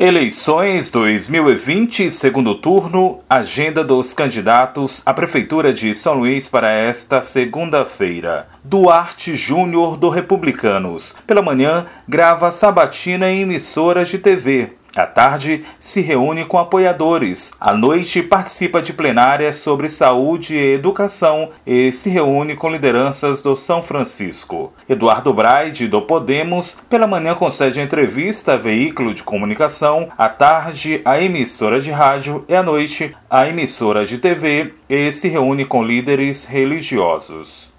Eleições 2020, segundo turno, agenda dos candidatos à Prefeitura de São Luís para esta segunda-feira. Duarte Júnior do Republicanos. Pela manhã, grava sabatina em emissoras de TV. À tarde, se reúne com apoiadores. À noite, participa de plenárias sobre saúde e educação e se reúne com lideranças do São Francisco. Eduardo Braide, do Podemos, pela manhã concede entrevista a veículo de comunicação, à tarde, a emissora de rádio e à noite, a emissora de TV e se reúne com líderes religiosos.